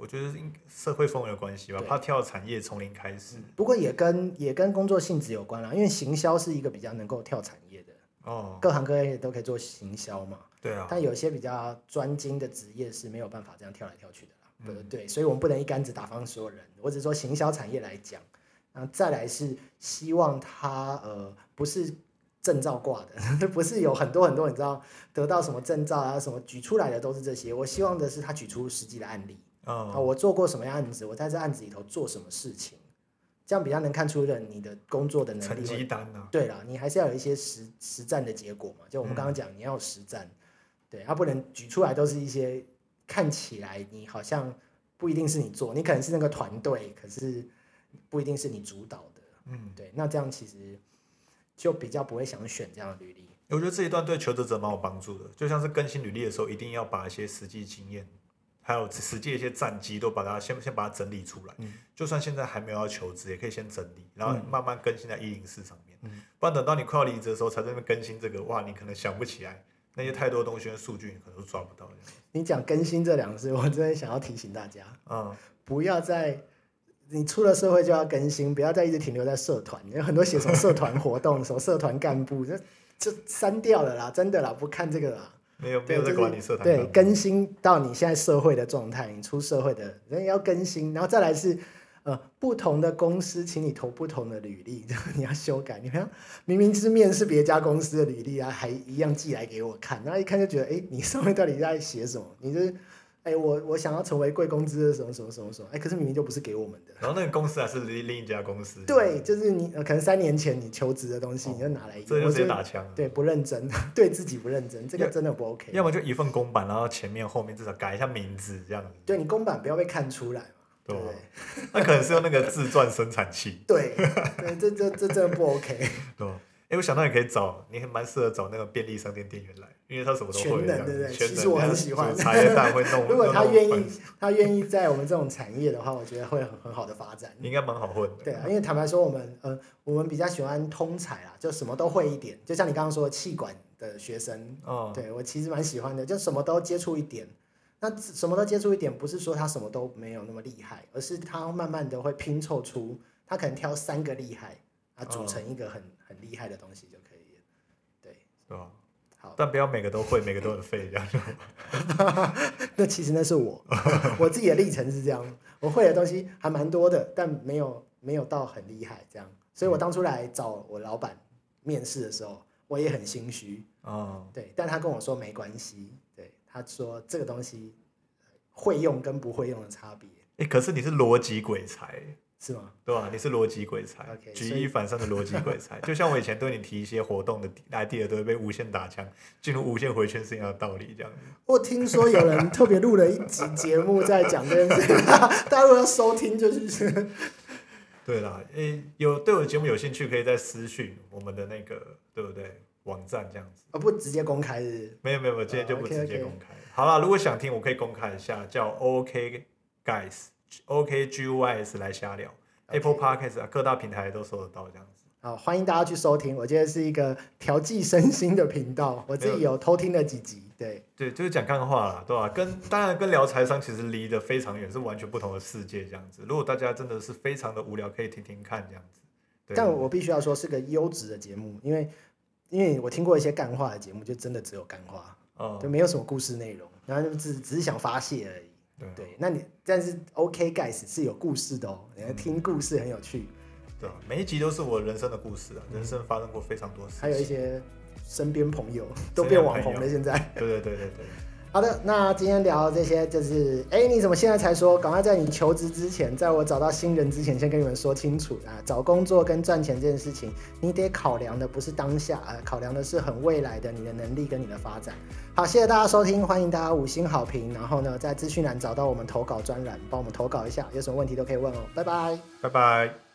我觉得应社会氛围有关系吧，怕跳产业从零开始。不过也跟也跟工作性质有关啦，因为行销是一个比较能够跳产业的，哦，各行各业都可以做行销嘛。对啊，但有些比较专精的职业是没有办法这样跳来跳去的啦，嗯对对，所以我们不能一竿子打翻所有人。我只是说行销产业来讲，然后再来是希望他呃不是证照挂的，<laughs> 不是有很多很多你知道得到什么证照啊什么举出来的都是这些。我希望的是他举出实际的案例啊，嗯，我做过什么案子，我在这案子里头做什么事情，这样比较能看出人你的工作的能力成绩单啊，对啦，你还是要有一些实实战的结果嘛。就我们刚刚讲，你要实战，对，他、不能举出来都是一些看起来你好像不一定是你做，你可能是那个团队，可是不一定是你主导的。嗯，对，那这样其实就比较不会想选这样的履历。我觉得这一段对求职者蛮有帮助的，就像是更新履历的时候，一定要把一些实际经验，还有实际的一些战绩都把它先先把它整理出来。嗯就算现在还没有要求职，也可以先整理，然后嗯慢慢更新在一零四上面。嗯不然等到你快要离职的时候，才在那边更新这个，哇，你可能想不起来那些太多东西跟数据，你可能都抓不到。你讲更新这两个字，我真的想要提醒大家，嗯，不要再。你出了社会就要更新，不要再一直停留在社团。有很多写什么社团活动、什么社团干部，这这删掉了啦，真的啦，不看这个啦。没有没对，有在就是管理社团对更新到你现在社会的状态，你出社会的人也要更新，然后再来是，呃不同的公司，请你投不同的履历，然 <laughs> 后你要修改。你看，明明是面试别家公司的履历啊，还一样寄来给我看，然后一看就觉得，哎，你上面到底在写什么？你是哎，我我想要成为贵公司的什么什么什么什么，哎，可是明明就不是给我们的。然后那个公司还是另另一家公司。对，就是你可能三年前你求职的东西，你就拿来，这就直接打枪。对，不认真，<laughs> 对自己不认真，这个真的不 OK。要么就一份公版，然后前面后面至少改一下名字这样子。对你公版不要被看出来嘛，对不对？<laughs> 那可能是用那个自传生产器。<laughs> 对，对，这这这真的不 OK。对。哎，我想到你可以找，你还蛮适合找那个便利商店店员来，因为他什么都会。全能，对不对？其实我很喜欢。茶叶蛋会弄。<laughs> 如果他愿意，他愿意在我们这种产业的话，我觉得会很很好的发展。应该蛮好混的。对啊，因为坦白说，我们呃，我们比较喜欢通才啊，就什么都会一点。就像你刚刚说气管的学生，哦，对我其实蛮喜欢的，就什么都接触一点。那什么都接触一点，不是说他什么都没有那么厉害，而是他慢慢的会拼凑出，他可能挑三个厉害啊，组成一个很很厉害的东西就。对吧？好，但不要每个都会，每个都很废这样。<laughs> 那其实那是我，<laughs> 我自己的历程是这样。我会的东西还蛮多的，但没有没有到很厉害这样。所以我当初来找我老板面试的时候，我也很心虚。哦，对，但他跟我说没关系。对，他说这个东西会用跟不会用的差别。哎，可是你是逻辑鬼才。是吗？对吧？你是逻辑鬼才，举一反三的逻辑鬼才，<laughs> 就像我以前对你提一些活动的 idea 都会被无限打枪，进入无限回圈是一样的道理。这样。我听说有人特别录了一集节目在讲这件事，大家如果要收听就是。<laughs> 对啦，诶，有对我的节目有兴趣，可以在私讯我们的那个，对不对？网站这样子。啊，不直接公开是？没有没有没有，今天就不直接公开。好了，如果想听，我可以公开一下，叫 OK Guys。O K G Y S 来瞎聊，Apple Podcast 啊，各大平台都搜得到这样子。好，欢迎大家去收听，我觉得是一个调剂身心的频道。我自己有偷听了几集，对对，就是讲干话啦，对吧？跟当然跟聊财商其实离得非常远，是完全不同的世界这样子。如果大家真的是非常的无聊，可以听听看这样子。但我必须要说是个优质的节目，因为因为我听过一些干话的节目，就真的只有干话，哦，就没有什么故事内容，然后就只只是想发泄而已。对，那你但是 OK Guys 是有故事的哦，你要听故事很有趣。对，每一集都是我人生的故事啊，人生发生过非常多事。还有一些身边朋友都变网红了，现在。对对对对对。好的，那今天聊这些就是，哎，你怎么现在才说？赶快在你求职之前，在我找到新人之前，先跟你们说清楚啊！找工作跟赚钱这件事情，你得考量的不是当下啊，考量的是很未来的你的能力跟你的发展。好，谢谢大家收听，欢迎大家五星好评，然后呢，在资讯栏找到我们投稿专栏，帮我们投稿一下，有什么问题都可以问哦。拜拜，拜拜。